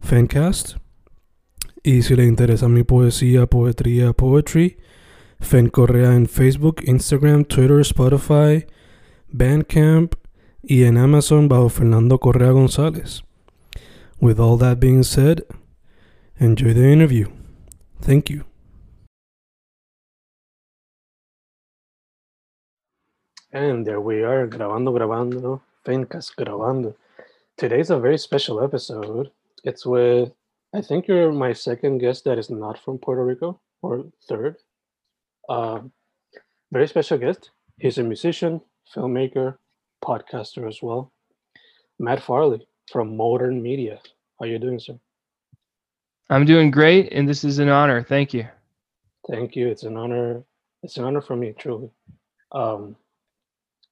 Fencast. Y si le interesa mi poesía, poetría, poetry, Fen Correa en Facebook, Instagram, Twitter, Spotify, Bandcamp y en Amazon bajo Fernando Correa González. With all that being said, enjoy the interview. Thank you. And there we are, grabando, grabando, Fencast grabando. Today's a very special episode. It's with, I think you're my second guest that is not from Puerto Rico, or third. Uh, very special guest. He's a musician, filmmaker, podcaster as well. Matt Farley from Modern Media. How are you doing, sir? I'm doing great, and this is an honor. Thank you. Thank you. It's an honor. It's an honor for me, truly. Um,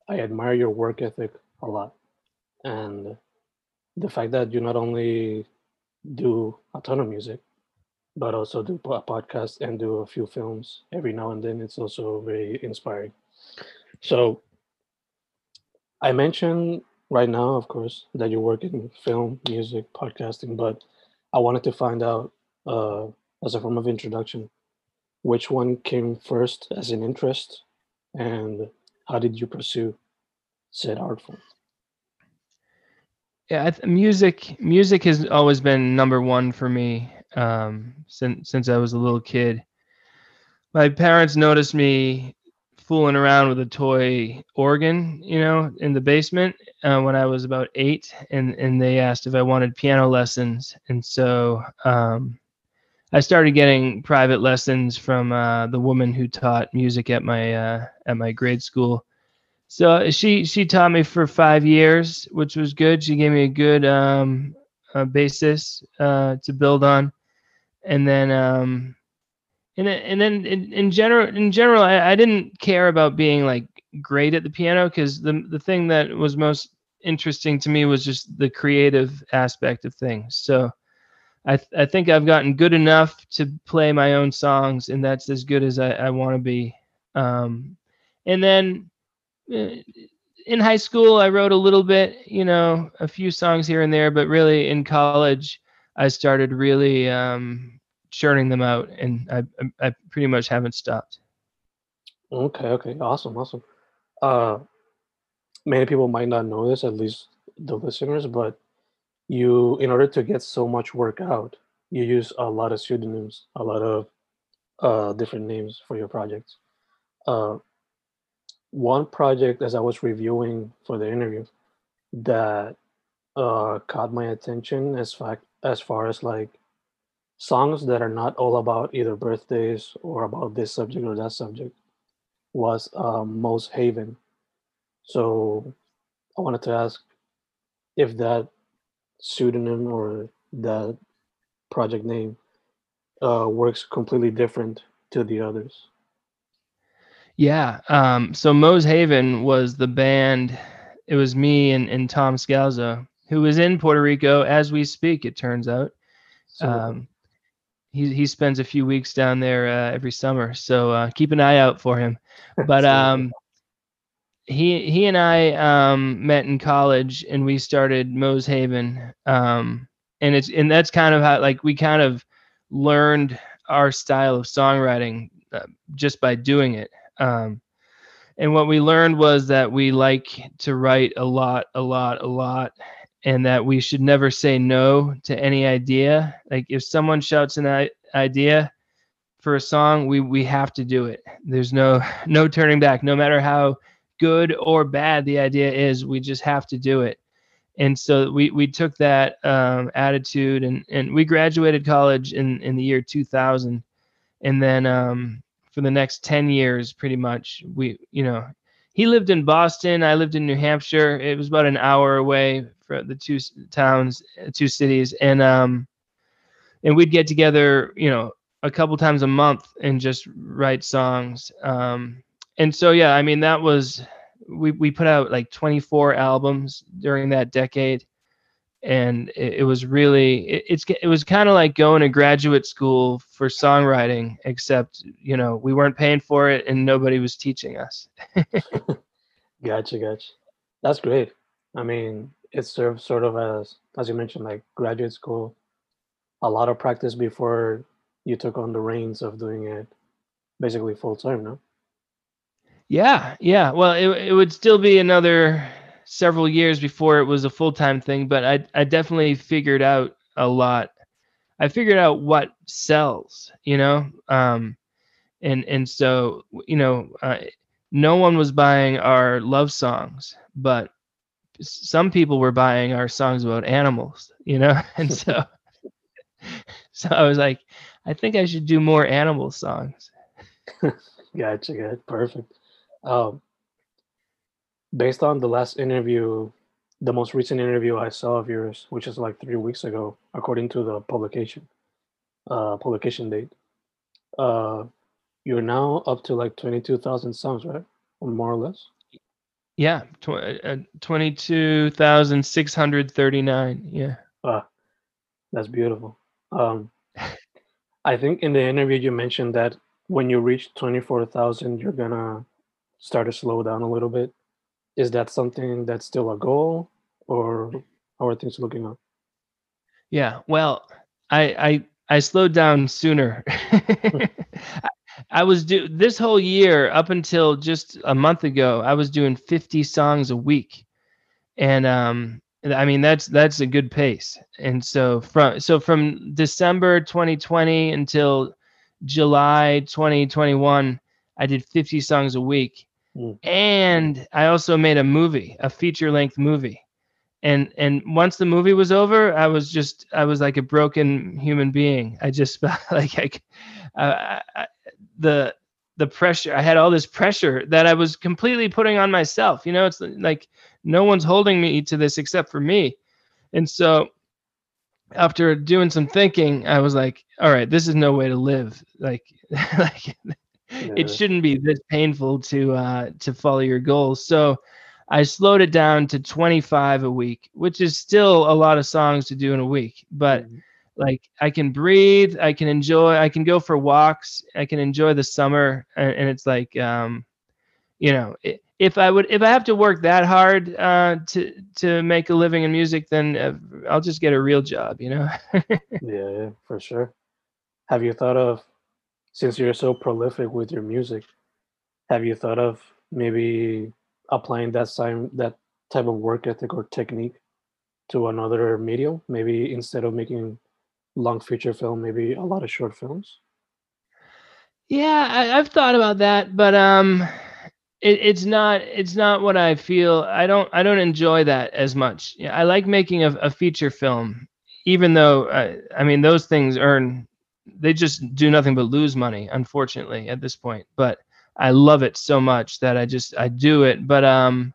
I admire your work ethic a lot, and the fact that you not only do a ton of music, but also do a podcast and do a few films every now and then. It's also very inspiring. So, I mentioned right now, of course, that you work in film, music, podcasting, but I wanted to find out, uh, as a form of introduction, which one came first as an interest, and how did you pursue said art form? Yeah, music music has always been number one for me um, since since I was a little kid. My parents noticed me fooling around with a toy organ, you know, in the basement uh, when I was about eight, and and they asked if I wanted piano lessons, and so um, I started getting private lessons from uh, the woman who taught music at my uh, at my grade school. So she she taught me for five years, which was good. She gave me a good um, a basis uh, to build on, and then um, and then, and then in, in general in general I, I didn't care about being like great at the piano because the the thing that was most interesting to me was just the creative aspect of things. So I th- I think I've gotten good enough to play my own songs, and that's as good as I, I want to be. Um, and then uh, in high school, I wrote a little bit, you know, a few songs here and there, but really in college, I started really um, churning them out, and I, I pretty much haven't stopped. Okay, okay, awesome, awesome. Uh, many people might not know this, at least the listeners, but you, in order to get so much work out, you use a lot of pseudonyms, a lot of uh, different names for your projects. Uh, one project as I was reviewing for the interview that uh, caught my attention as as far as like songs that are not all about either birthdays or about this subject or that subject was um, Moes Haven. So I wanted to ask if that pseudonym or that project name uh, works completely different to the others. Yeah. Um, so Moes Haven was the band. It was me and, and Tom Scalzo, who is in Puerto Rico as we speak, it turns out. Um, he, he spends a few weeks down there uh, every summer. So uh, keep an eye out for him. But um, he he and I um, met in college and we started Moes Haven. Um, and it's and that's kind of how like we kind of learned our style of songwriting uh, just by doing it. Um, and what we learned was that we like to write a lot, a lot, a lot, and that we should never say no to any idea. Like if someone shouts an idea for a song, we we have to do it. There's no no turning back. No matter how good or bad the idea is, we just have to do it. And so we we took that um, attitude, and and we graduated college in in the year 2000, and then um, for the next 10 years, pretty much, we you know he lived in Boston. I lived in New Hampshire. It was about an hour away for the two towns, two cities, and um, and we'd get together, you know, a couple times a month and just write songs. Um, and so yeah, I mean that was we we put out like 24 albums during that decade, and it, it was really it, it's it was kind of like going to graduate school for songwriting, except you know we weren't paying for it and nobody was teaching us. gotcha, gotcha. That's great. I mean, it serves sort of as as you mentioned like graduate school a lot of practice before you took on the reins of doing it basically full time no yeah yeah well it, it would still be another several years before it was a full-time thing but i i definitely figured out a lot i figured out what sells you know um and and so you know uh, no one was buying our love songs but some people were buying our songs about animals, you know, and so so I was like, I think I should do more animal songs. gotcha, good, perfect. Um, based on the last interview, the most recent interview I saw of yours, which is like three weeks ago, according to the publication, uh, publication date. Uh, you're now up to like twenty-two thousand songs, right, or more or less. Yeah, tw- uh, 22,639. Yeah. Ah, that's beautiful. Um, I think in the interview you mentioned that when you reach 24,000, you're going to start to slow down a little bit. Is that something that's still a goal or how are things looking up? Yeah, well, I I I slowed down sooner. I was do this whole year up until just a month ago. I was doing 50 songs a week, and um, I mean that's that's a good pace. And so from so from December 2020 until July 2021, I did 50 songs a week, mm. and I also made a movie, a feature length movie. And and once the movie was over, I was just I was like a broken human being. I just like I, I, the the pressure i had all this pressure that i was completely putting on myself you know it's like no one's holding me to this except for me and so after doing some thinking i was like all right this is no way to live like like yeah. it shouldn't be this painful to uh to follow your goals so i slowed it down to 25 a week which is still a lot of songs to do in a week but mm-hmm like I can breathe, I can enjoy, I can go for walks, I can enjoy the summer, and, and it's like, um, you know, if I would, if I have to work that hard uh, to to make a living in music, then uh, I'll just get a real job, you know. yeah, yeah, for sure. Have you thought of, since you're so prolific with your music, have you thought of maybe applying that same that type of work ethic or technique to another medium? Maybe instead of making long feature film, maybe a lot of short films? Yeah, I, have thought about that, but um, it, it's not it's not what I feel. I don't I don't enjoy that as much. Yeah, I like making a, a feature film, even though I, I mean those things earn they just do nothing but lose money, unfortunately, at this point. But I love it so much that I just I do it. But um,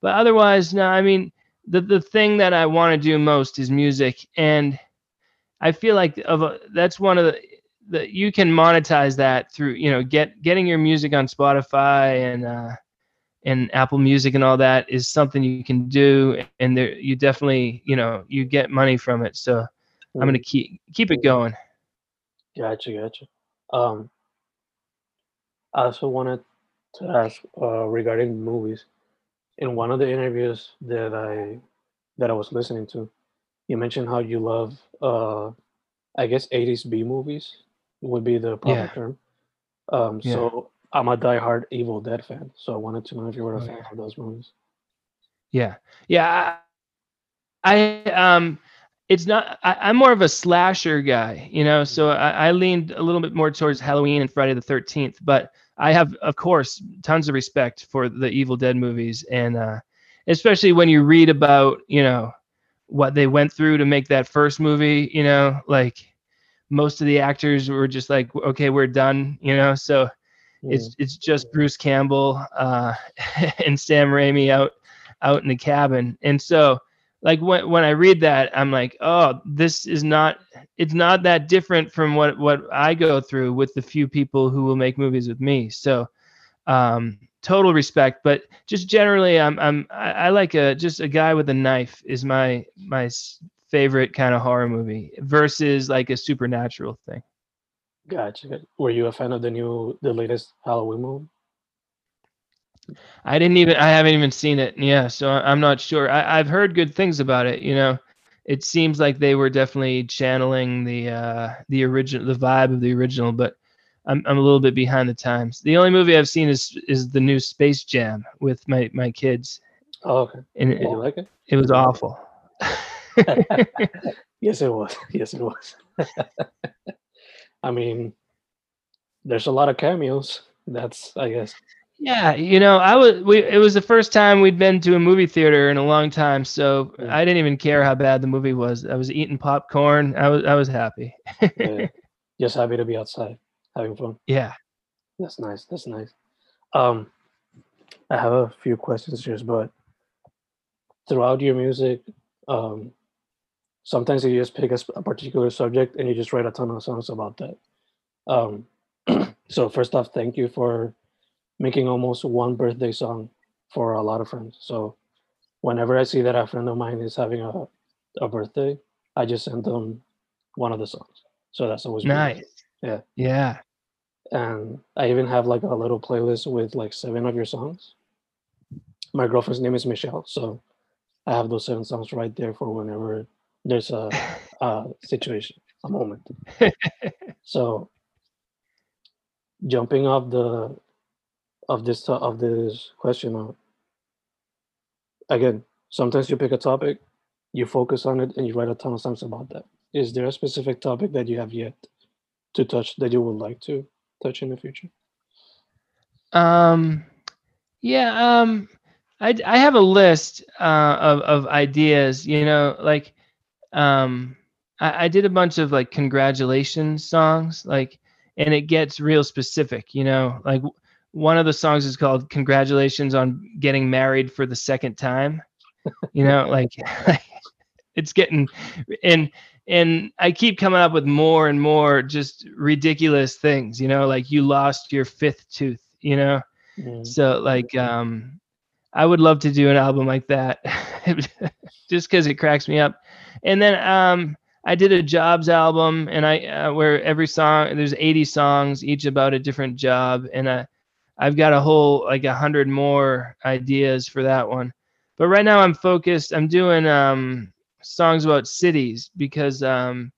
but otherwise, no. I mean, the the thing that I want to do most is music, and I feel like of a, that's one of the that you can monetize that through you know get getting your music on Spotify and uh, and Apple Music and all that is something you can do, and there you definitely you know you get money from it. So. I'm gonna keep keep it going. Gotcha, gotcha. Um, I also wanted to ask uh, regarding movies. In one of the interviews that I that I was listening to, you mentioned how you love, uh, I guess, 80s B movies would be the proper yeah. term. Um, yeah. So I'm a diehard Evil Dead fan. So I wanted to know if you were a oh, fan yeah. of those movies. Yeah, yeah. I, I um, it's not. I, I'm more of a slasher guy, you know. So I, I leaned a little bit more towards Halloween and Friday the Thirteenth, but I have, of course, tons of respect for the Evil Dead movies, and uh, especially when you read about, you know, what they went through to make that first movie. You know, like most of the actors were just like, okay, we're done. You know, so it's it's just Bruce Campbell uh, and Sam Raimi out out in the cabin, and so like when when I read that, I'm like, oh, this is not it's not that different from what what I go through with the few people who will make movies with me. So um total respect but just generally i'm i'm i, I like a just a guy with a knife is my my favorite kind of horror movie versus like a supernatural thing Gotcha. Were you a fan of the new, the latest Halloween movie? I didn't even I haven't even seen it. Yeah, so I'm not sure. I, I've heard good things about it. You know, it seems like they were definitely channeling the uh, the original the vibe of the original, but I'm I'm a little bit behind the times. The only movie I've seen is is the new Space Jam with my my kids. Oh, okay. And Did it, you like it? it was awful. yes, it was. Yes, it was. I mean, there's a lot of cameos. That's, I guess. Yeah, you know, I was we it was the first time we'd been to a movie theater in a long time, so Yeah. I didn't even care how bad the movie was. I was eating popcorn. I was I was happy. Yeah. Just happy to be outside, having fun. yeah. That's nice. That's nice. Um, I have a few questions here, but throughout your music, um, sometimes you just pick a, a particular subject and you just write a ton of songs about that. Um, so first off, thank you for making almost one birthday song for a lot of friends. So whenever I see that a friend of mine is having a, a birthday, I just send them one of the songs. So that's always Nice. Yeah. Yeah. and I even have like a little playlist with like seven of your songs. My girlfriend's name is Michelle, so I have those seven songs right there for whenever there's a, a situation, a moment. so jumping off the of this of this question, uh, again, sometimes you pick a topic, you focus on it, and you write a ton of songs about that. Is there a specific topic that you have yet to touch that you would like to touch in the future? Um, yeah. Um, I I have a list uh, of of ideas. You know, like um, I, I did a bunch of like congratulations songs, like, and it gets real specific. You know, like one of the songs is called "Congratulations on Getting Married for the Second Time." You know, like it's getting and and I keep coming up with more and more just ridiculous things. You know, like you lost your fifth tooth. You know. Mm, So like um I would love to do an album like that just cuz it cracks me up. And then um I did a jobs album and I uh, where every song there's 80 songs each about a different job and I I've got a whole like a 100 more ideas for that one. But right now I'm focused I'm doing um songs about cities because um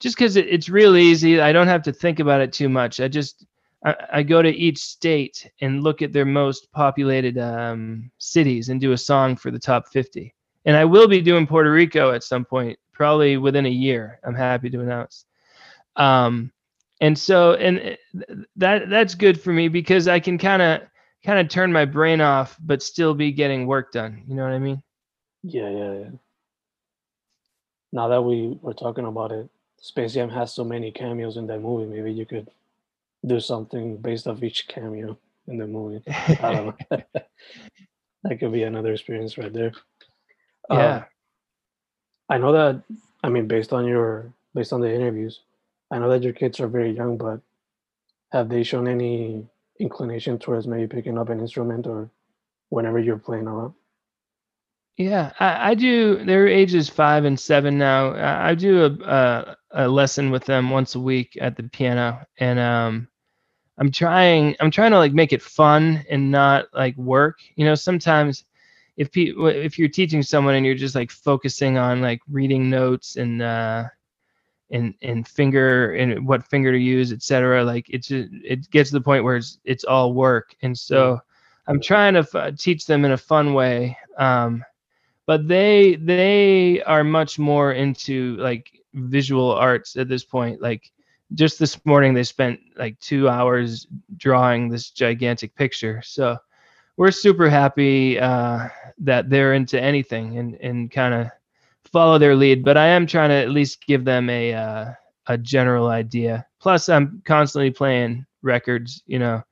just cuz it, it's real easy. I don't have to think about it too much. I just I, I go to each state and look at their most populated um, cities and do a song for the top 50. And I will be doing Puerto Rico at some point, probably within a year. I'm happy to announce. Um, and so, and that that's good for me because I can kind of kind of turn my brain off, but still be getting work done. You know what I mean? yeah, yeah, yeah. Now that we were talking about it, Space Jam has so many cameos in that movie. Maybe you could do something based off each cameo in the movie. I don't know. that could be another experience right there. Um, yeah. I know that. I mean, based on your based on the interviews, I know that your kids are very young, but have they shown any inclination towards maybe picking up an instrument or whenever you're playing around? Yeah, I, I do. Their ages five and seven now. I, I do a, a a lesson with them once a week at the piano, and um, I'm trying. I'm trying to like make it fun and not like work. You know, sometimes if pe- if you're teaching someone and you're just like focusing on like reading notes and uh, and and finger and what finger to use, etc. Like it's it gets to the point where it's it's all work, and so I'm trying to f- teach them in a fun way. Um, but they they are much more into like visual arts at this point. Like just this morning, they spent like two hours drawing this gigantic picture. So we're super happy uh, that they're into anything and and kind of follow their lead. But I am trying to at least give them a uh, a general idea. Plus, I'm constantly playing records, you know,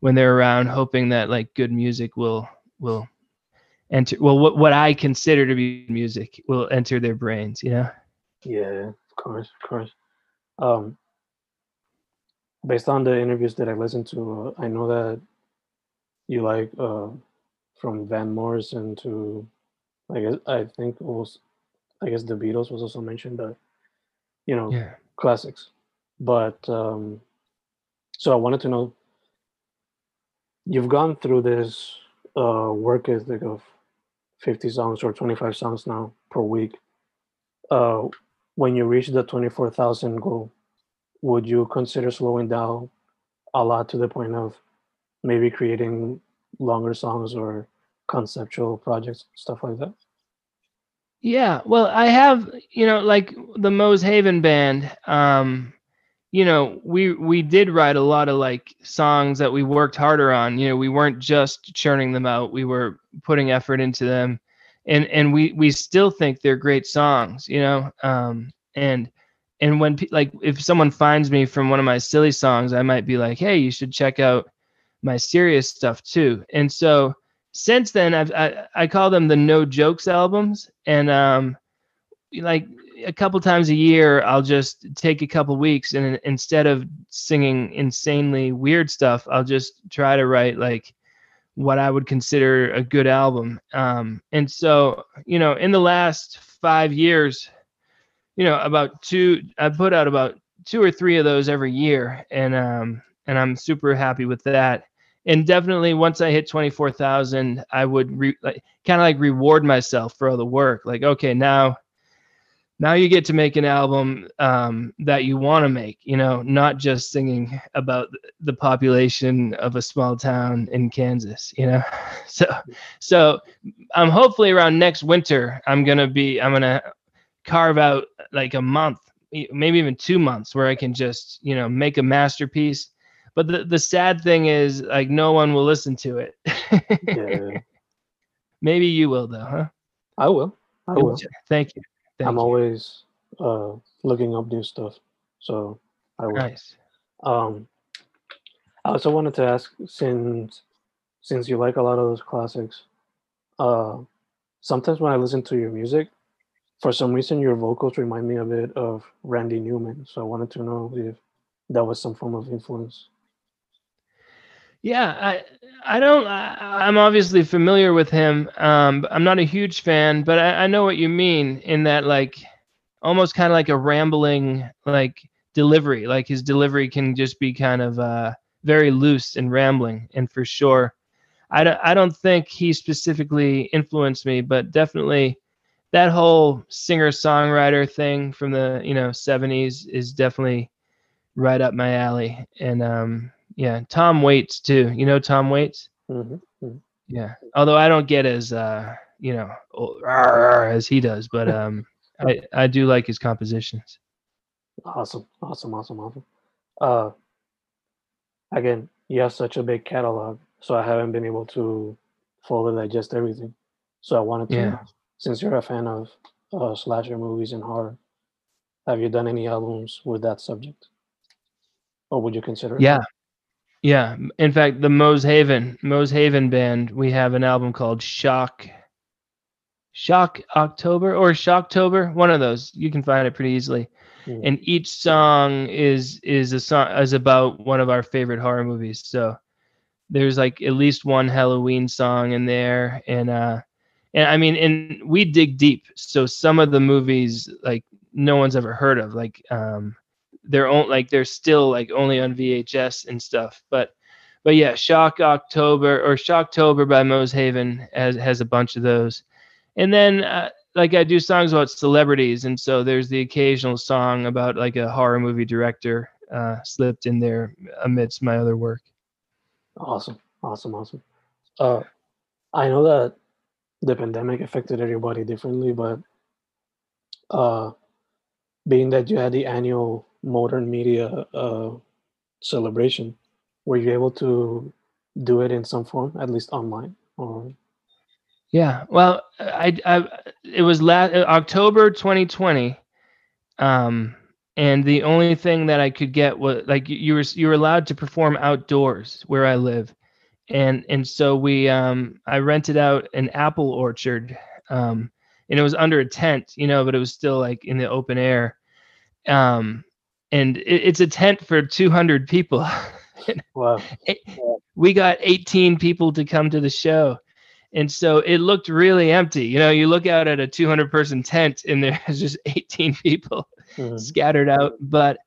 when they're around, hoping that like good music will will enter. Well, what what I consider to be music will enter their brains, you know. Yeah, of course, of course. Um, based on the interviews that I listened to, uh, I know that you like uh, from Van Morrison to, guess I think it was, I guess the Beatles was also mentioned, but you know, Yeah. classics. But um, so I wanted to know, you've gone through this uh, work ethic of 50 songs or 25 songs now per week. Uh, when you reach the 24,000 goal, would you consider slowing down a lot to the point of maybe creating longer songs or conceptual projects, stuff like that? Yeah, well, I have, you know, like the Moes Haven band. Um, you know, we we did write a lot of like songs that we worked harder on. You know, we weren't just churning them out; we were putting effort into them, and and we we still think they're great songs. You know, um, and and when like if someone finds me from one of my silly songs, I might be like, hey, you should check out my serious stuff too. And so since then I've I, I call them the no jokes albums. And um like a couple times a year I'll just take a couple weeks and instead of singing insanely weird stuff I'll just try to write like what I would consider a good album. Um and so you know in the last 5 years you know about two I put out about two or three of those every year. And um and I'm super happy with that and definitely once I hit 24,000, I would re- like, kind of like reward myself for all the work. Like, okay, now, now you get to make an album um, that you want to make, you know, not just singing about the population of a small town in Kansas, you know? So, so I'm hopefully around next winter, I'm going to be, I'm going to carve out like a month, maybe even two months where I can just, you know, make a masterpiece but the, the sad thing is like no one will listen to it Yeah, maybe you will though huh I will. I will. thank you thank I'm you always uh, looking up new stuff, so I will. nice Um, I also wanted to ask, since since you like a lot of those classics, uh, sometimes when I listen to your music, for some reason your vocals remind me a bit of Randy Newman. So I wanted to know if that was some form of influence. Yeah i i don't I, i'm obviously familiar with him um i'm not a huge fan but I, I know what you mean in that like almost kind of like a rambling like delivery like his delivery can just be kind of uh very loose and rambling and for sure. I don't, I don't think he specifically influenced me but definitely that whole singer songwriter thing from the you know 70s is definitely right up my alley and um yeah tom waits too you know tom waits hmm yeah although i don't get as uh you know as he does but um i i do like his compositions Awesome, awesome, awesome, awesome. Uh, again, you have such a big catalog, so I haven't been able to fully digest everything. So I wanted to, Yeah. since you're a fan of uh, slasher movies and horror, have you done any albums with that subject, or would you consider? it? Yeah in fact the moes haven moes haven band we have an album called shock shock october or shocktober one of those. You can find it pretty easily. Mm. and each song is is a song is about one of our favorite horror movies. So there's like at least one halloween song in there. And uh and i mean and we dig deep. So some of the movies like no one's ever heard of like um they're on like they're still like only on vhs and stuff but but yeah shock october or shocktober by moes haven has has a bunch of those and then uh, like I do songs about celebrities, and so there's the occasional song about like a horror movie director uh, slipped in there amidst my other work. Awesome, awesome, awesome. Uh, I know that the pandemic affected everybody differently, but uh, being that you had the annual modern media uh, celebration, were you able to do it in some form, at least online? Or Yeah. Well, I, I it was last October 2020. Um, and the only thing that I could get was like you- were you were allowed to perform outdoors where I live, and and so we um I rented out an apple orchard, um, and it was under a tent, you know, but it was still like in the open air, um, and it, it's a tent for 200 people. wow, we got 18 people to come to the show. And so it looked really empty. You know you look out at a 200 person tent and there's just 18 people Mhm. scattered out. But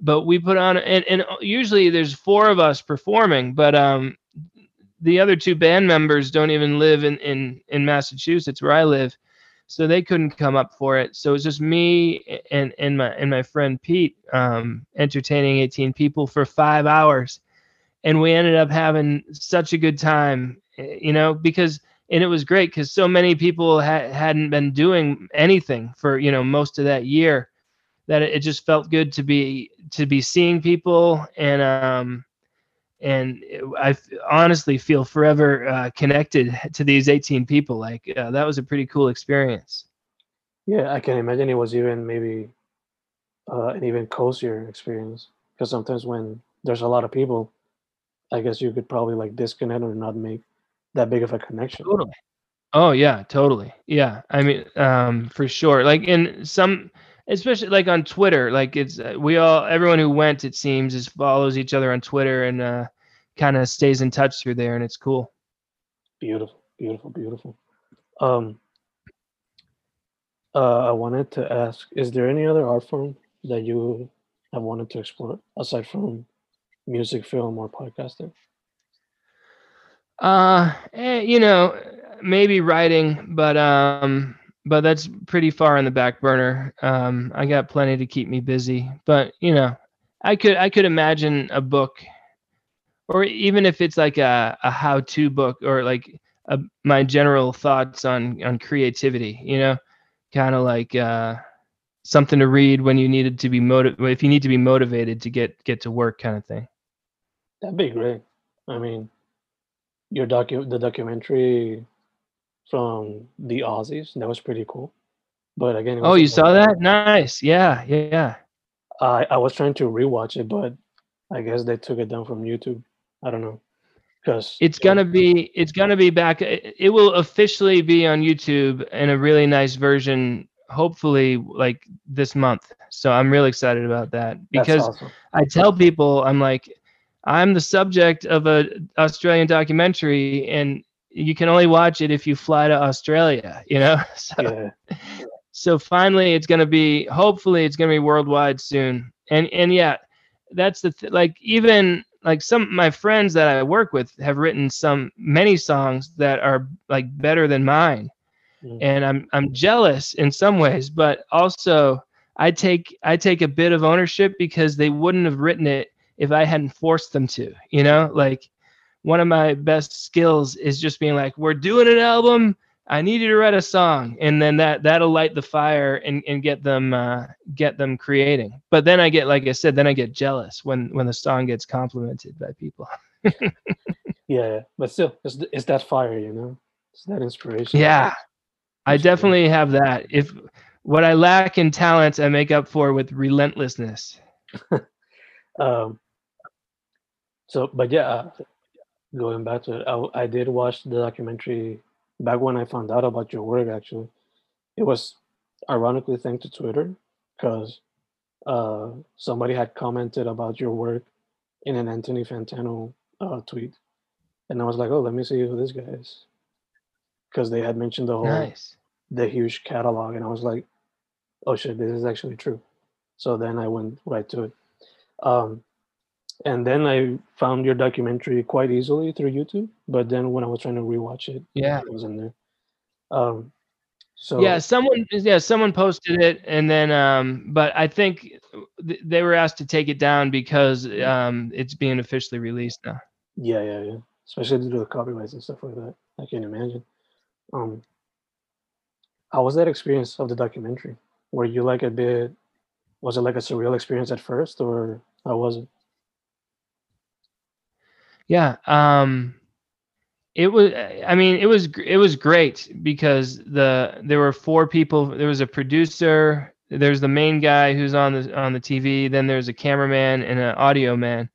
but we put on and, and usually there's four of us performing but um the other two band members don't even live in in in massachusetts where i live so they couldn't come up for it. So it was just me and and my and my friend pete um entertaining 18 people for five hours. And we ended up having such a good time eh, you know because and it was great because so many people ha- hadn't been doing anything for you know most of that year that it, it just felt good to be to be seeing people and um and I honestly feel forever uh, connected to these 18 people like uh, that was a pretty cool experience yeah, I can imagine it was even maybe uh, an even cozier experience because sometimes when there's a lot of people, I guess you could probably like disconnect or not make that big of a connection. Totally. Oh yeah, totally. Yeah. I mean, um, for sure. Like in some, especially like on Twitter, like it's uh, we all everyone who went, it seems, is follows each other on Twitter and uh, kind of stays in touch through there, and it's cool. Beautiful, beautiful, beautiful. Um, uh, I wanted to ask: Is there any other art form that you have wanted to explore aside from music, film, or podcasting? Uh, eh, you know, maybe writing, but um, but that's pretty far on the back burner. Um, I got plenty to keep me busy, but you know, I could I could imagine a book, or even if it's like a a how to book or like a, my general thoughts on on creativity. You know, kind of like uh, something to read when you needed to be motiv if you need to be motivated to get get to work, kind of thing. That'd be great. I mean, your docu the documentary from the Aussies that was pretty cool. But again, it Oh, you saw that? Nice. Yeah, yeah, yeah. I I was trying to rewatch it, but I guess they took it down from YouTube. I don't know because It's gonna be it's gonna be back. It it will officially be on YouTube in a really nice version. Hopefully, like this month. So I'm really excited about that because awesome. I tell people I'm like, I'm the subject of a Australian documentary, and you can only watch it if you fly to Australia. You know. So yeah, so finally it's going to be hopefully it's going to be worldwide soon and and yeah that's the th- like even like some my friends that i work with have written some many songs that are like better than mine Mm. and i'm i'm jealous in some ways but also i take i take a bit of ownership because they wouldn't have written it if i hadn't forced them to you know like one of my best skills is just being like we're doing an album I need you to write a song, and then that that'll light the fire and, and get them uh, get them creating. But then I get, like I said, then I get jealous when when the song gets complimented by people. yeah, yeah. But still, it's it's that fire, you know. It's that inspiration. Yeah, I definitely have that. If what I lack in talent, I make up for with relentlessness. Um. So, but yeah, uh, going back to it, I, I did watch the documentary back when I found out about your work. Actually, it was ironically thanks to Twitter because uh, somebody had commented about your work in an Anthony Fantano uh, tweet, and I was like, oh, let me see who this guy is, because they had mentioned the whole Nice. the huge catalog, and I was like, oh shit, this is actually true. So then I went right to it. Um, and then I found your documentary quite easily through YouTube. But then when I was trying to rewatch it, Yeah. it was in there. Um, so yeah someone yeah someone posted it and then um but i think th- they were asked to take it down because um it's being officially released now yeah, yeah, yeah. Especially to do the copyrights and stuff like that. I can't imagine. Um, how was that experience of the documentary? Were you like a bit? Was it like a surreal experience at first, or how was it? Yeah. Um, it was. I mean, it was. It was great because the there were four people. There was a producer. There's the main guy who's on the on the TV. Then there's a cameraman and an audio man,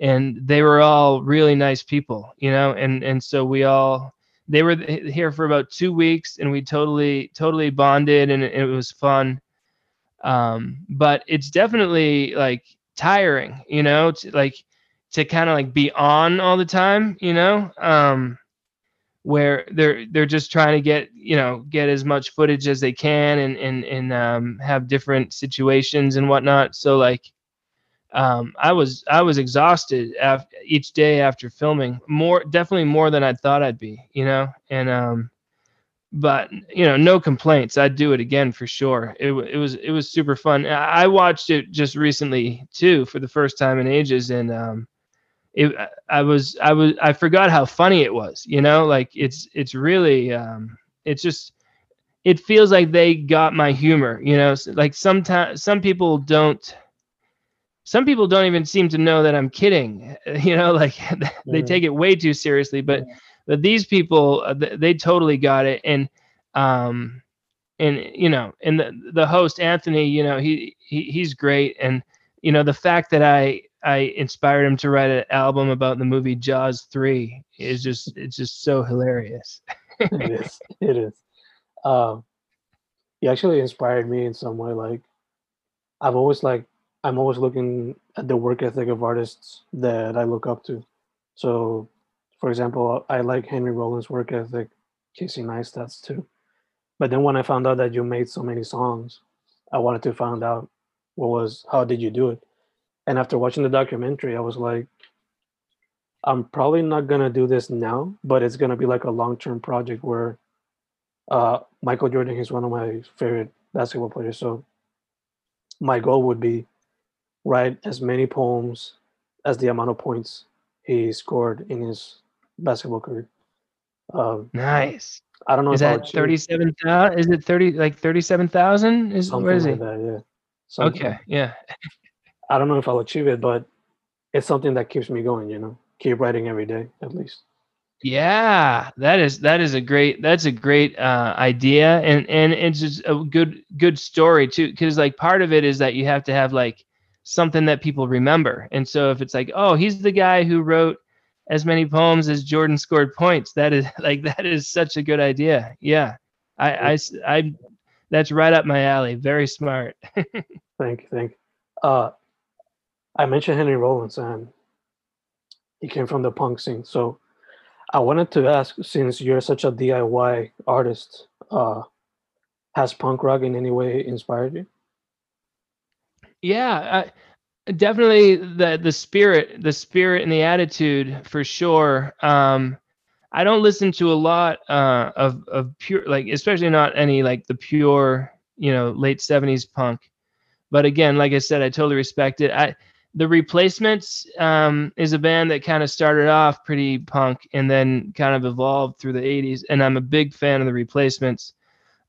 and they were all really nice people, you know. And and so we all they were here for about two weeks, and we totally totally bonded, and it, it was fun. Um, but it's definitely like tiring, you know. To, like to kind of like be on all the time, you know, um, where they're they're just trying to get you know get as much footage as they can and and and um, have different situations and whatnot. So like, um, I was I was exhausted each day after filming, more definitely more than I thought I'd be, you know, and um, but you know no complaints. I'd do it again for sure. It, it was it was super fun. I watched it just recently too for the first time in ages. And um it i was i was i forgot how funny it was you know like it's it's really um it's just it feels like they got my humor you know like sometimes some people don't some people don't even seem to know that i'm kidding you know like they take it way too seriously but but these people uh, they totally got it and um and you know and the the host anthony you know he, he he's great and you know the fact that i I inspired him to write an album about the movie Jaws 3 is just it's just so hilarious. it is. It is. Um, he actually inspired me in some way. Like I've always like I'm always looking at the work ethic of artists that I look up to. So, for example, I like Henry Rollins' work ethic, Casey Neistat's too. But then when I found out that you made so many songs, I wanted to find out what was how did you do it and after watching the documentary, I was like, I'm probably not gonna do this now, but it's gonna be like a long term project where uh, Michael Jordan is one of my favorite basketball players. So my goal would be write as many poems as the amount of points he scored in his basketball career. Um, nice. I don't know. Is that thirty-seven thousand? Is it thirty like thirty-seven thousand? Is Something where is like it? that, yeah. Something Okay, yeah. I don't know if I'll achieve it, but it's something that keeps me going. You know, keep writing every day at least. Yeah, that is that is a great that's a great uh, idea, and and it's just a good good story too. Because like part of it is that you have to have like something that people remember, and so if it's like, oh, he's the guy who wrote as many poems as Jordan scored points, that is like that is such a good idea. Yeah, I I that's right up my alley. Very smart. Thank you, thank you. Uh, I mentioned Henry Rollins, and he came from the punk scene. So I wanted to ask, since you're such a DIY artist, uh, has punk rock in any way inspired you? yeah I, definitely the the spirit the spirit and the attitude for sure um i don't listen to a lot uh of of pure like especially not any like the pure you know late 70s punk but again like i said i totally respect it i the replacements um is a band that kind of started off pretty punk and then kind of evolved through the 80s and i'm a big fan of the replacements.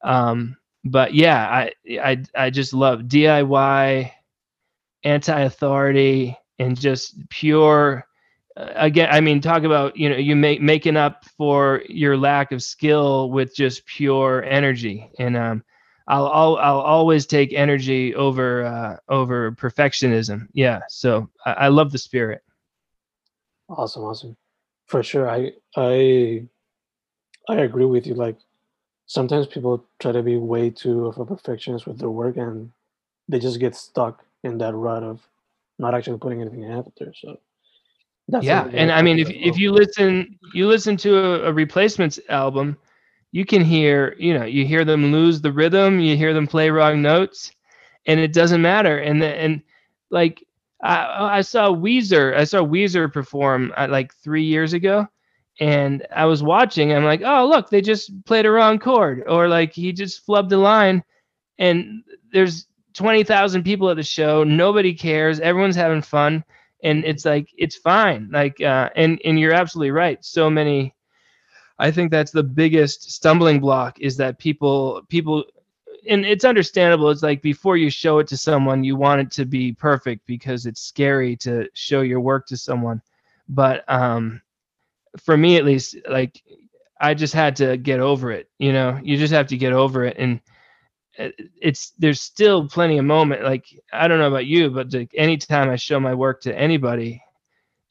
Um but yeah i i i just love diy anti-authority and just pure uh, again i mean talk about you know you make making up for your lack of skill with just pure energy. And um i'll i'll, I'll always take energy over uh over perfectionism yeah so i, I love the spirit Awesome, awesome. For sure, I I I agree with you. Like sometimes people try to be way too of a perfectionist with their work, and they just get stuck in that rut of not actually putting anything out there. So that's yeah and i mean if if you listen you listen to a, a replacements album you can hear you know you hear them lose the rhythm you hear them play wrong notes and it doesn't matter. And the, and like I, I saw Weezer I saw Weezer perform uh, like three years ago and I was watching I'm like oh look they just played a wrong chord or like he just flubbed a line and there's 20,000 people at the show nobody cares everyone's having fun and it's like it's fine like uh and and you're absolutely right so many I think that's the biggest stumbling block is that people people and it's understandable. It's like before you show it to someone, you want it to be perfect because it's scary to show your work to someone. But um, for me, at least, like I just had to get over it. You know, you just have to get over it, and uh, it's there's still plenty of moment. Like I don't know about you, but like anytime I show my work to anybody,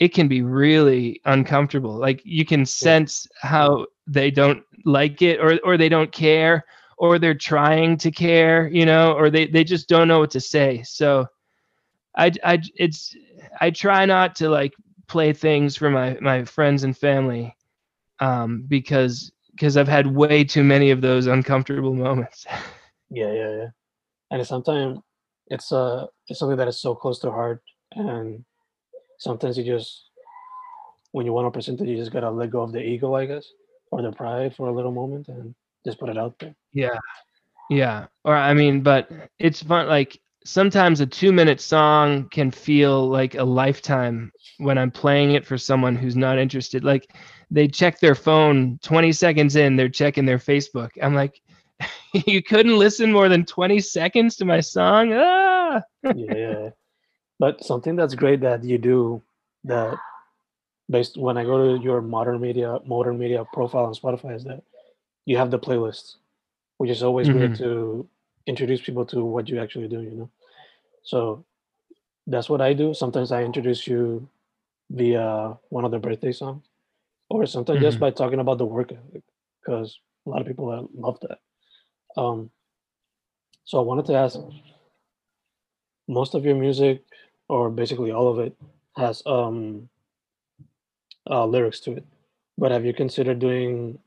it can be really uncomfortable. Like you can sense how they don't like it or or they don't care or they're trying to care, you know, or they, they just don't know what to say. So I, I, it's, I try not to like play things for my, my friends and family um, because, because I've had way too many of those uncomfortable moments. Yeah, yeah, yeah. And sometimes it's uh it's something that is so close to heart, and sometimes you just when you want to present it, you just gotta let go of the ego, I guess, or the pride for a little moment, and just put it out there. Yeah. Yeah. Or I mean, but it's fun like sometimes a 2 minute song can feel like a lifetime when I'm playing it for someone who's not interested. Like they check their phone 20 seconds in, they're checking their Facebook. I'm like you couldn't listen more than 20 seconds to my song. Ah! yeah. But something that's great that you do that based when I go to your Motern Media Motern Media profile on Spotify is that you have the playlists, which is always mm-hmm. to introduce people to what you actually do, you know. So that's what I do. Sometimes I introduce you via one of the birthday songs, or sometimes mm-hmm. just by talking about the work ethic, because a lot of people love that. Um, so I wanted to ask, most of your music, or basically all of it, has um, uh, lyrics to it. But have you considered doing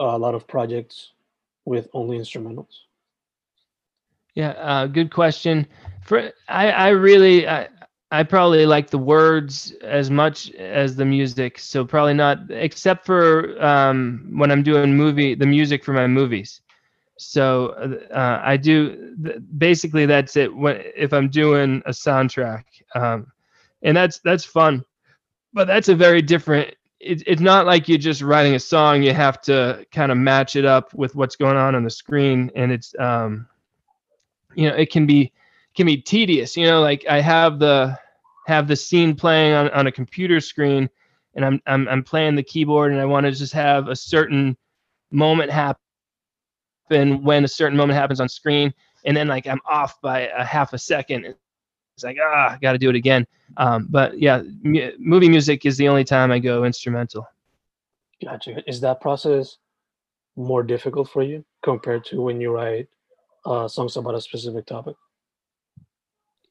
a lot of projects with only instrumentals? Yeah, uh, good question. For I, I really, I, I probably like the words as much as the music. So probably not, except for um, when I'm doing movie, the music for my movies. So uh, I do basically that's it. When if I'm doing a soundtrack, um, and that's that's fun, but that's a very different it, it's not like you're just writing a song. You have to kind of match it up with what's going on on the screen, and it's um, you know, it can be can be tedious. You know, like I have the have the scene playing on, on a computer screen, and I'm I'm I'm playing the keyboard, and I want to just have a certain moment happen when a certain moment happens on screen, and then like I'm off by a half a second, it's like ah, I got to do it again. Um, but yeah, m- movie music is the only time I go instrumental. Gotcha. Is that process more difficult for you compared to when you write uh, songs about a specific topic?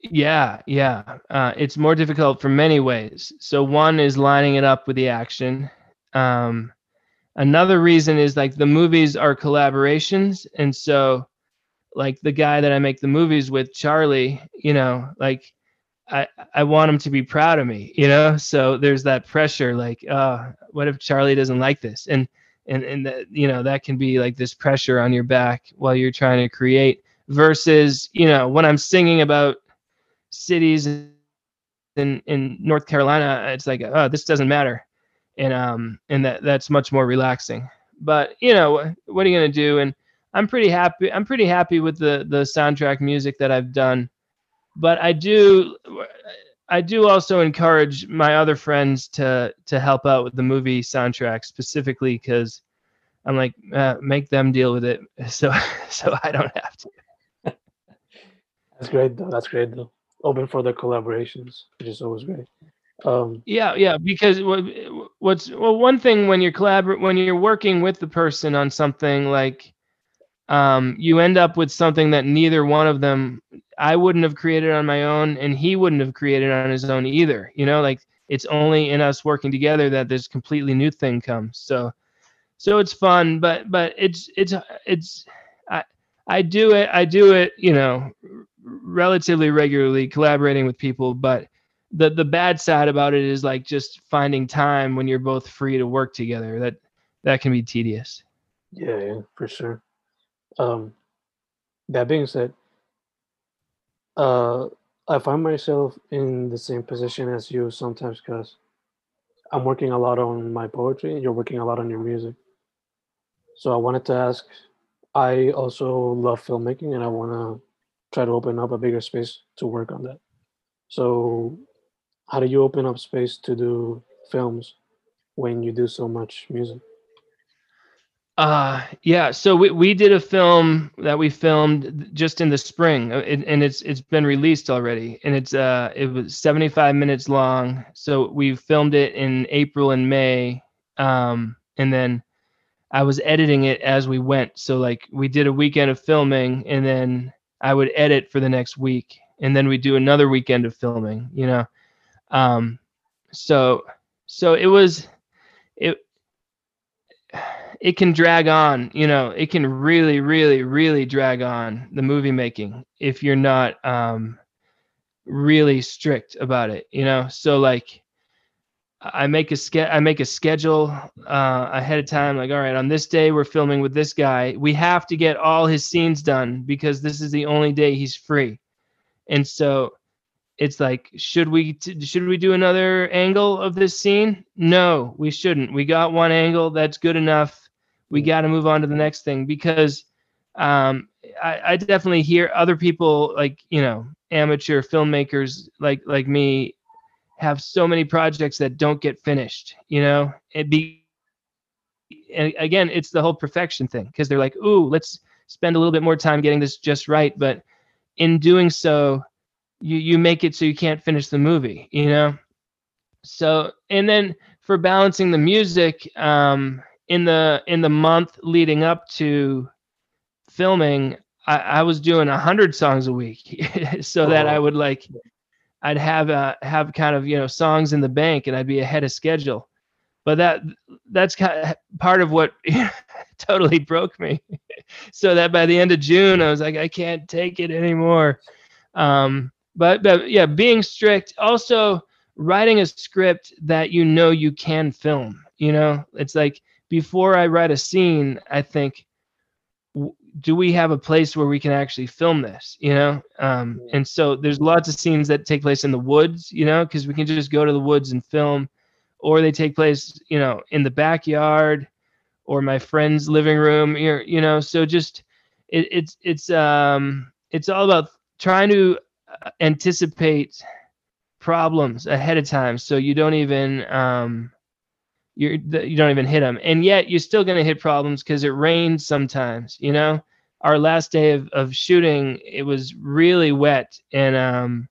Yeah, yeah. Uh, it's more difficult for many ways. So one is lining it up with the action. Um, another reason is like the movies are collaborations, and so like the guy that I make the movies with, Charlie, you know, like I I want him to be proud of me, you know. So there's that pressure, like, uh, what if Charlie doesn't like this? And and and that you know that can be like this pressure on your back while you're trying to create. Versus, you know, when I'm singing about cities in in North Carolina, it's like, oh, this doesn't matter, and um, and that that's much more relaxing. But you know, what are you gonna do? And I'm pretty happy. I'm pretty happy with the the soundtrack music that I've done, but I do I do also encourage my other friends to to help out with the movie soundtrack specifically because I'm like uh, make them deal with it so so I don't have to. That's great though. That's great though. Open for the collaborations, which is always great. Um, yeah, yeah. Because what, what's well, one thing when you're collabor when you're working with the person on something like um, you end up with something that neither one of them I wouldn't have created on my own, and he wouldn't have created on his own either. You know, like it's only in us working together that this completely new thing comes. So, so it's fun, but but it's it's it's I I do it I do it you know relatively regularly, collaborating with people, but the the bad side about it is like just finding time when you're both free to work together. That that can be tedious. Yeah, yeah, for sure. Um, that being said, uh, I find myself in the same position as you sometimes because I'm working a lot on my poetry. You're working a lot on your music. So I wanted to ask. I also love filmmaking, and I want to try to open up a bigger space to work on that. So, how do you open up space to do films when you do so much music? Uh yeah, so we, we did a film that we filmed just in the spring, uh, and, and it's it's been released already, and it's uh it was 75 minutes long. So we filmed it in April and May, um, and then I was editing it as we went. So like we did a weekend of filming, and then I would edit for the next week, and then we do another weekend of filming. You know, um, so so it was it it can drag on you know it can really really really drag on the movie making if you're not um really strict about it you know? So like i make a ske- i make a schedule uh ahead of time like all right on this day we're filming with this guy. We have to get all his scenes done because this is the only day he's free. And so it's like should we t- should we do another angle of this scene? No we shouldn't. We got one angle that's good enough. We got to move on to the next thing because um, I, I definitely hear other people like you know amateur filmmakers like like me have so many projects that don't get finished you know? It be and again it's the whole perfection thing because they're like ooh let's spend a little bit more time getting this just right but in doing so you you make it so you can't finish the movie you know? So and then for balancing the music um in the in the month leading up to filming i, I was doing a hundred songs a week so that i would like i'd have uh have kind of you know songs in the bank and i'd be ahead of schedule. But that that's kind of part of what totally broke me. So that by the end of june i was like i can't take it anymore. Um but, but yeah being strict also writing a script that you know you can film you know it's like before I write a scene, I think, do we have a place where we can actually film this? You know, um, and so there's lots of scenes that take place in the woods. You know, because we can just go to the woods and film, or they take place, you know, in the backyard, or my friend's living room. You know, so just it, it's it's um it's all about trying to anticipate problems ahead of time so you don't even um you're you don't even hit them and yet you're still going to hit problems because it rains sometimes you know? Our last day of, of shooting it was really wet and um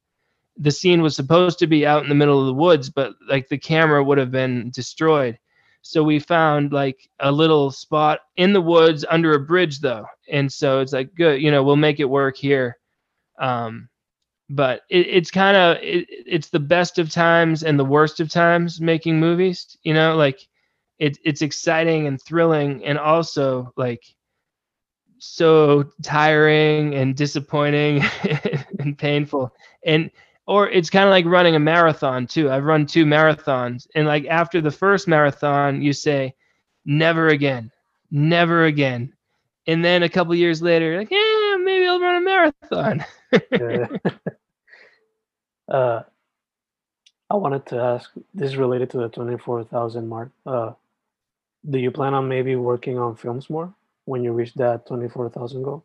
the scene was supposed to be out in the middle of the woods but like the camera would have been destroyed. So we found like a little spot in the woods under a bridge though. And so it's like good you know we'll make it work here. Um but it, it's kind of it, it's the best of times and the worst of times making movies you know like it, it's exciting and thrilling and also like so tiring and disappointing and painful. And or it's kind of like running a marathon too. I've run two marathons and like after the first marathon you say never again. Never again. And then a couple years later like yeah maybe i'll run a marathon uh, I wanted to ask. This is related to the twenty-four thousand mark. Uh, do you plan on maybe working on films more when you reach that twenty-four thousand goal?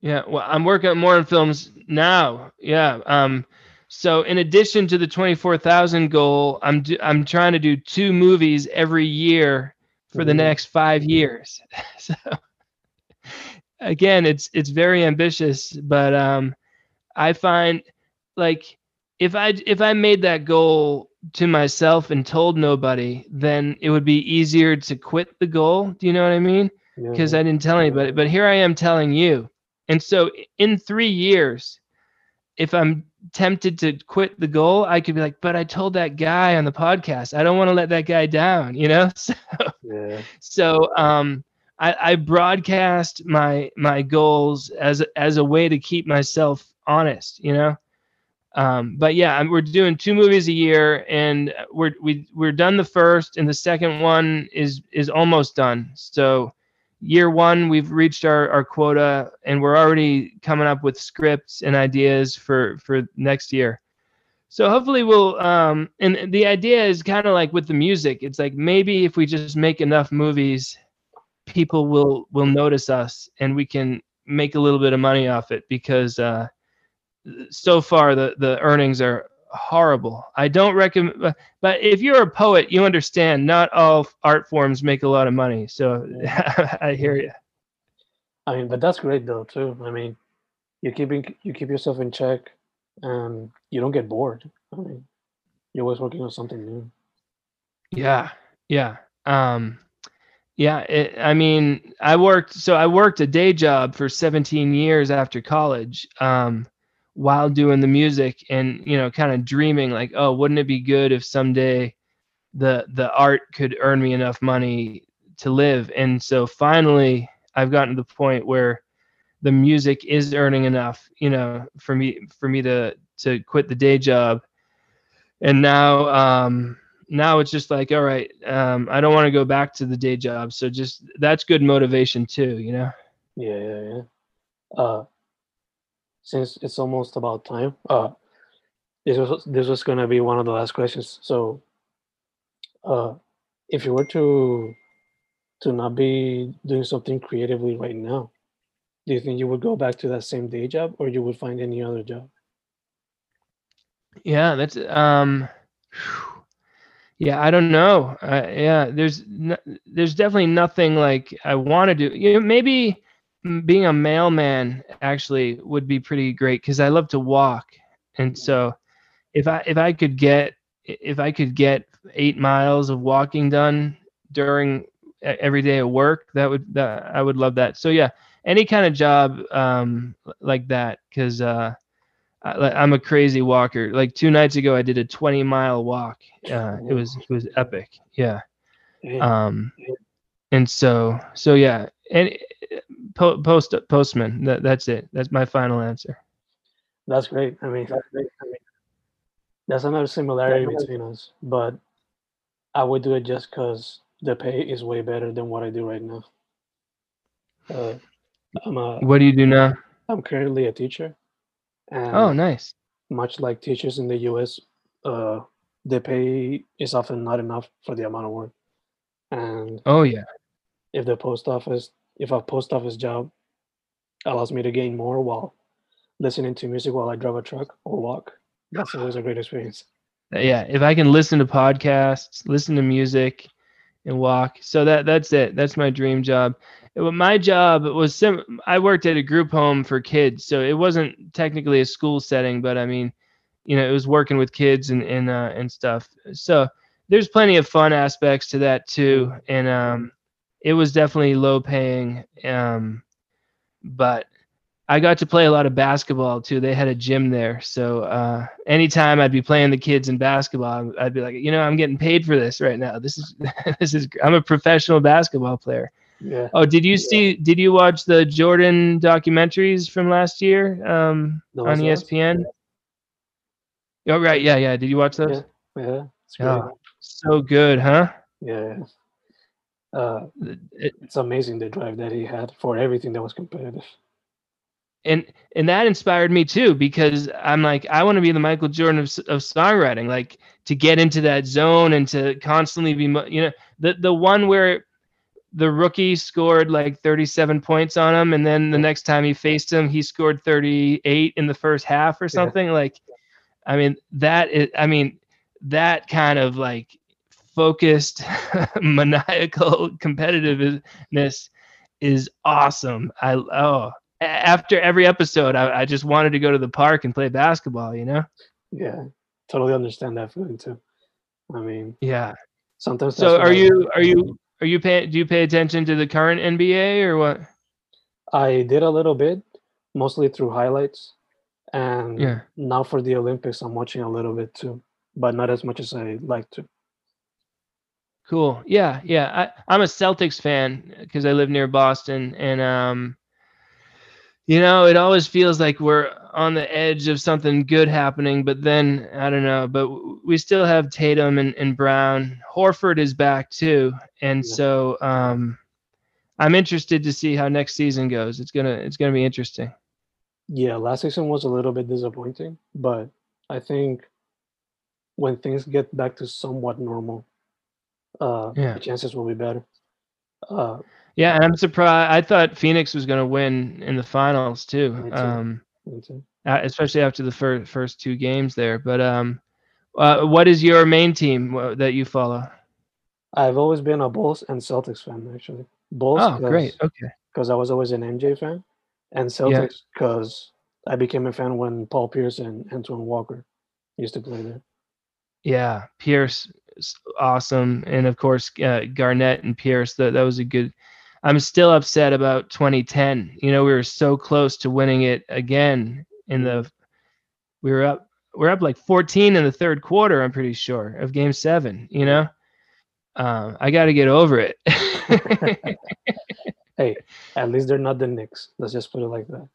Yeah, well, I'm working more on films now. Yeah. Um, so in addition to the twenty-four thousand goal, I'm do, I'm trying to do two movies every year for mm-hmm. the next five years. so again, it's it's very ambitious, but um, I find like if I if I made that goal to myself and told nobody, then it would be easier to quit the goal. Do you know what I mean? Because yeah. I didn't tell anybody. But here I am telling you. And so in three years, if I'm tempted to quit the goal, I could be like, but I told that guy on the podcast, I don't want to let that guy down, you know? So yeah. so um I, I broadcast my my goals as as a way to keep myself honest, you know. Um, but yeah, we're doing two movies a year, and we're we we're done the first, and the second one is is almost done. So year one, we've reached our our quota, and we're already coming up with scripts and ideas for for next year. So hopefully we'll um and the idea is kind of like with the music. It's like maybe if we just make enough movies, people will will notice us and we can make a little bit of money off it because uh, so far the the earnings are horrible. I don't recommend, but if you're a poet, you understand not all art forms make a lot of money. So I hear you. I mean, but that's great though too. I mean, you keeping you keep yourself in check, and you don't get bored. I mean, you're always working on something new. Yeah, yeah, um, yeah. It, I mean, I worked so I worked a day job for 17 years after college. Um, while doing the music and you know kind of dreaming like oh wouldn't it be good if someday the the art could earn me enough money to live? And so finally i've gotten to the point where the music is earning enough you know for me for me to to quit the day job. And now um now it's just like all right um i don't want to go back to the day job. So just that's good motivation too you know? Yeah yeah yeah. Uh since it's almost about time, uh, this was this was gonna be one of the last questions. So, uh, if you were to to not be doing something creatively right now, do you think you would go back to that same day job, or you would find any other job? Yeah, that's um. Yeah, I don't know. Uh, yeah, there's there's definitely nothing like I want to do. You know, maybe being a mailman actually would be pretty great because I love to walk, and so if I if I could get if I could get eight miles of walking done during every day of work, that would that I would love that. So yeah, any kind of job um, like that because uh, I, am a crazy walker. Like two nights ago, I did a 20 mile walk. Uh, it was it was epic. Yeah. Um, and so so yeah, and po- post postman. That, that's it. That's my final answer. That's great. I mean, that's, great. I mean, that's another similarity between us. But I would do it just because the pay is way better than what I do right now. Uh, I'm a, what do you do now? I'm currently a teacher. oh, nice. Much like teachers in the U.S., uh, the pay is often not enough for the amount of work. And oh yeah, if the post office if a post office job allows me to gain more while listening to music while I drive a truck or walk, that's always a great experience. Uh, yeah, if I can listen to podcasts, listen to music, and walk, so that that's it. That's my dream job. It, my job was sim- I worked at a group home for kids, so it wasn't technically a school setting, but I mean, you know, it was working with kids and and uh, and stuff. So there's plenty of fun aspects to that too, and um, it was definitely low paying. Um, but I got to play a lot of basketball too. They had a gym there, so uh, anytime I'd be playing the kids in basketball, I'd be like, you know, I'm getting paid for this right now. This is this is I'm a professional basketball player. Yeah. Oh, did you yeah. see? Did you watch the Jordan documentaries from last year um, on ESPN? Oh, right. Yeah, yeah. Did you watch those? Yeah. yeah oh, so good, huh? Yeah. Uh, it, it's amazing the drive that he had for everything that was competitive. And and that inspired me too because I'm like I want to be the Michael Jordan of, of songwriting, like to get into that zone and to constantly be, you know, the the one where the rookie scored like 37 points on him, and then the next time he faced him, he scored 38 in the first half or something. Yeah. Like, I mean, that is, I mean, that kind of like focused, maniacal competitiveness is awesome. I oh after every episode, I, I just wanted to go to the park and play basketball. You know? Yeah, totally understand that feeling too. I mean, yeah. Sometimes. So are you are you are you paying? Do you pay attention to the current NBA or what? I did a little bit, mostly through highlights, and yeah. now for the Olympics, I'm watching a little bit too, but not as much as I like to. Cool. Yeah, yeah. I, I'm a Celtics fan because I live near Boston, and um, you know, it always feels like we're on the edge of something good happening, but then I don't know. But we still have Tatum and, and Brown. Horford is back too, and yeah. so um, I'm interested to see how next season goes. It's gonna it's gonna be interesting. Yeah, last season was a little bit disappointing, but I think when things get back to somewhat normal, uh, yeah. the chances will be better. Uh, Yeah, and I'm surprised. I thought Phoenix was going to win in the finals too. Me too. Um, Me too. especially after the first first two games there. But um, uh, what is your main team that you follow? I've always been a Bulls and Celtics fan, actually. Bulls, Oh, great. Okay. because I was always an MJ fan, and Celtics because I became a fan when Paul Pierce and Antoine Walker used to play there. Yeah, Pierce, awesome, and of course uh, Garnett and Pierce. That that was a good. I'm still upset about 2010. You know, we were so close to winning it again in the. We were up. We're up like 14 in the third quarter. I'm pretty sure of Game Seven. You know, um, I got to get over it. Hey, at least they're not the Knicks. Let's just put it like that.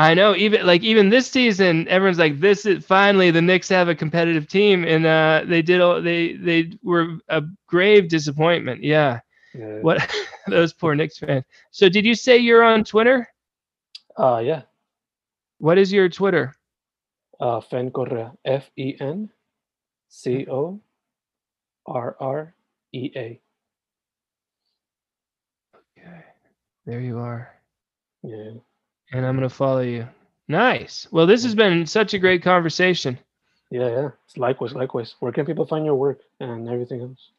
I know, even like even this season, everyone's like, "This is finally the Knicks have a competitive team," and uh, they did. all They they were a grave disappointment. Yeah, Yeah. what those poor Knicks fans. So, did you say you're on Twitter? Uh, yeah. What is your Twitter? Uh, Fen Correa. F E N C O R R E A. Okay, there you are, Yeah. And I'm gonna follow you. Nice. Well, this has been such a great conversation. Yeah, yeah. It's likewise, likewise. Where can people find your work and everything else?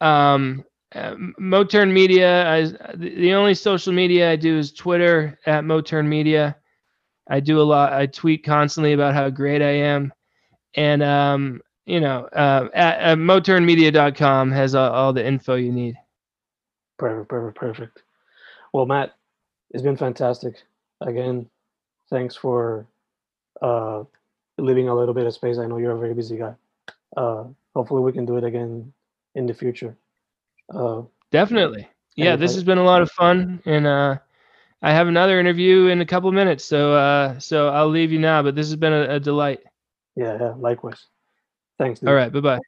um uh, motern media I, the the only social media i do is twitter at motern media i do a lot i tweet constantly about how great i am and um you know uh, at, at moternmedia.com has all, all the info you need Perfect, perfect, perfect. Well, Matt, it's been fantastic. Again, thanks for uh, leaving a little bit of space. I know you're a very busy guy. Uh, hopefully, we can do it again in the future. Uh, definitely yeah this has been a lot of fun and uh i have another interview in a couple minutes so uh so i'll leave you now but this has been a, a delight yeah, yeah, likewise. Thanks. Dude. all right bye-bye